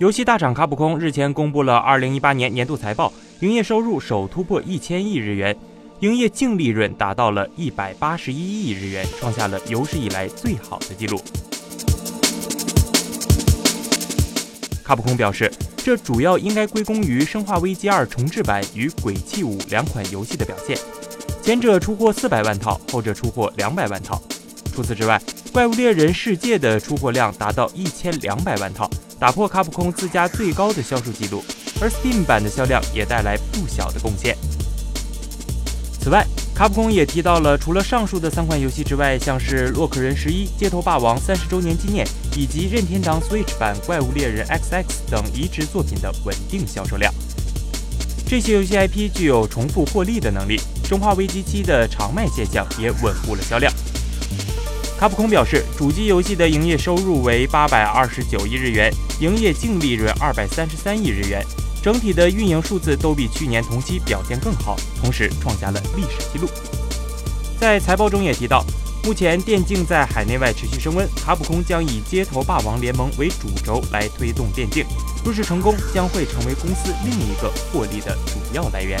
游戏大厂卡普空日前公布了2018年年度财报，营业收入首突破一千亿日元，营业净利润达到了一百八十一亿日元，创下了有史以来最好的纪录。卡普空表示，这主要应该归功于《生化危机2》重置版与《鬼泣5》两款游戏的表现，前者出货四百万套，后者出货两百万套。除此之外，《怪物猎人世界》的出货量达到一千两百万套。打破卡普空自家最高的销售记录，而 Steam 版的销量也带来不小的贡献。此外，卡普空也提到了除了上述的三款游戏之外，像是《洛克人十一》《街头霸王》三十周年纪念以及任天堂 Switch 版《怪物猎人 XX》等移植作品的稳定销售量。这些游戏 IP 具有重复获利的能力，《生化危机七》的长卖现象也稳固了销量。卡普空表示，主机游戏的营业收入为八百二十九亿日元，营业净利润二百三十三亿日元，整体的运营数字都比去年同期表现更好，同时创下了历史记录。在财报中也提到，目前电竞在海内外持续升温，卡普空将以街头霸王联盟为主轴来推动电竞，若是成功，将会成为公司另一个获利的主要来源。